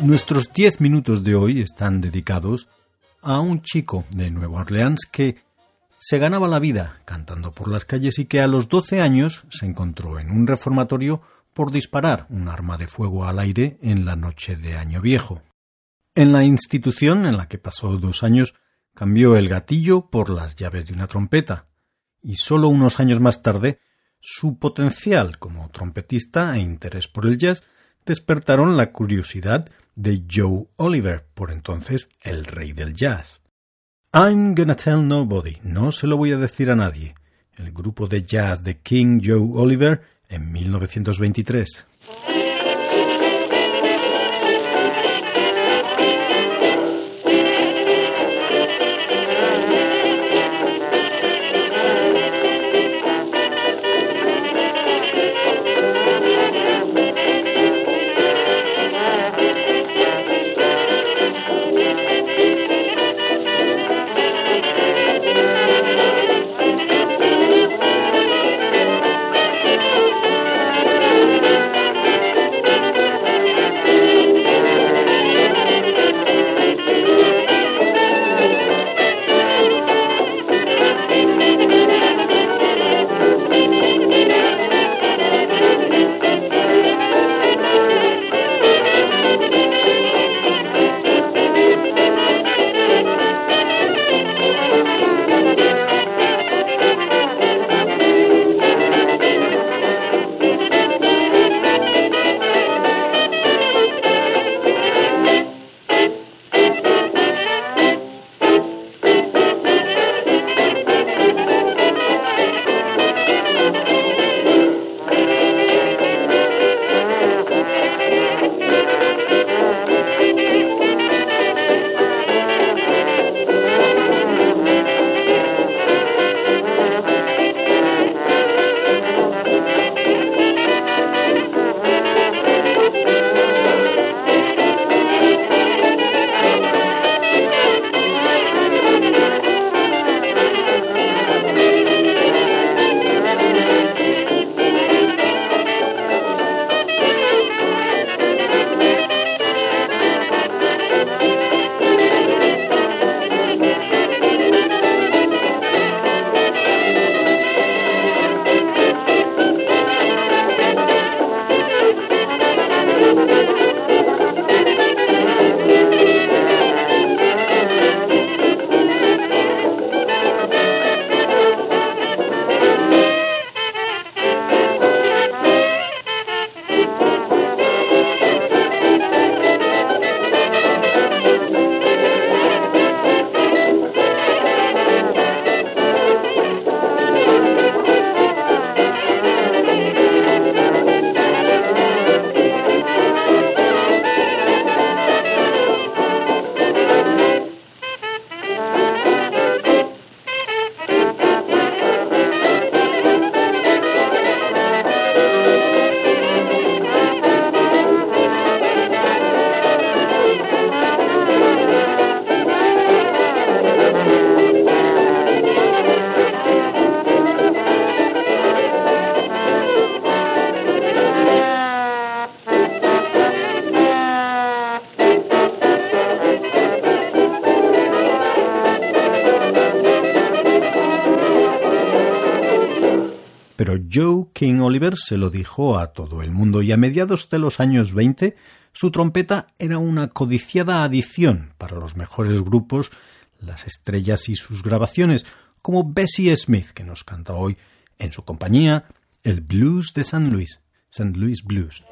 Nuestros diez minutos de hoy están dedicados a un chico de Nueva Orleans que se ganaba la vida cantando por las calles y que a los doce años se encontró en un reformatorio por disparar un arma de fuego al aire en la noche de Año Viejo. En la institución en la que pasó dos años cambió el gatillo por las llaves de una trompeta, y solo unos años más tarde su potencial como trompetista e interés por el jazz despertaron la curiosidad de Joe Oliver, por entonces el rey del jazz. I'm gonna tell nobody, no se lo voy a decir a nadie, el grupo de jazz de King Joe Oliver en 1923. Joe King Oliver se lo dijo a todo el mundo y a mediados de los años 20 su trompeta era una codiciada adición para los mejores grupos, las estrellas y sus grabaciones, como Bessie Smith, que nos canta hoy en su compañía el blues de St. Louis, St. Louis Blues.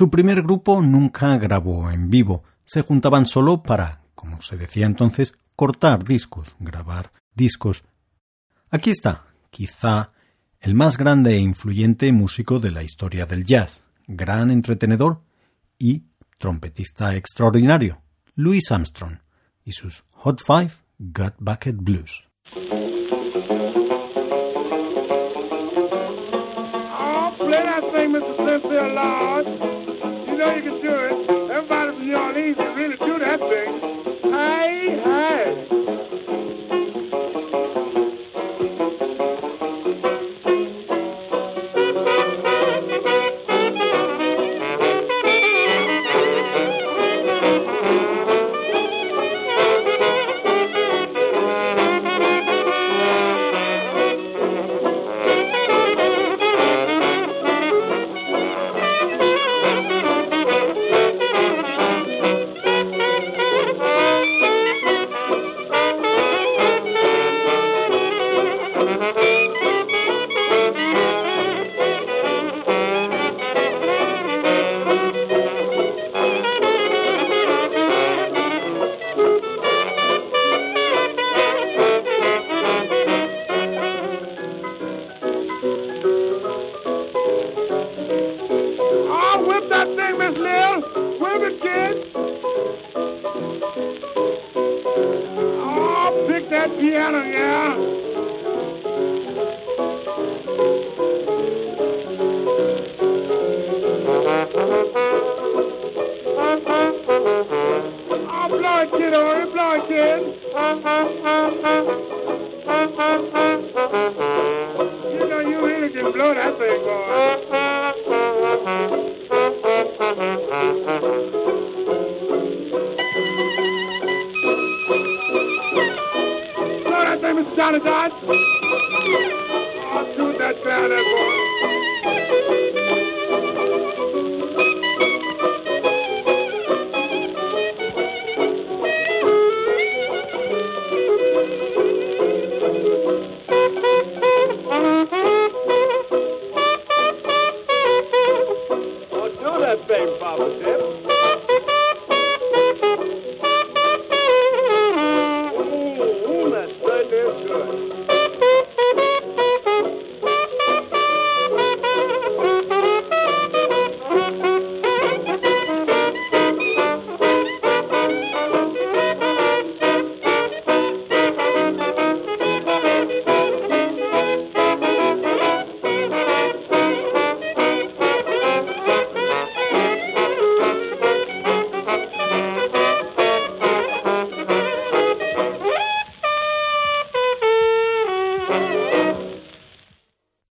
Su primer grupo nunca grabó en vivo, se juntaban solo para, como se decía entonces, cortar discos, grabar discos. Aquí está, quizá el más grande e influyente músico de la historia del jazz, gran entretenedor y trompetista extraordinario, Louis Armstrong, y sus Hot Five Gut Bucket Blues. making sure everybody from New Orleans really. Oh, pick that piano, yeah. Oh, kid, oh, kid. You know, you really can blow that thing, boy. Jonathan. I'll shoot that clown at once.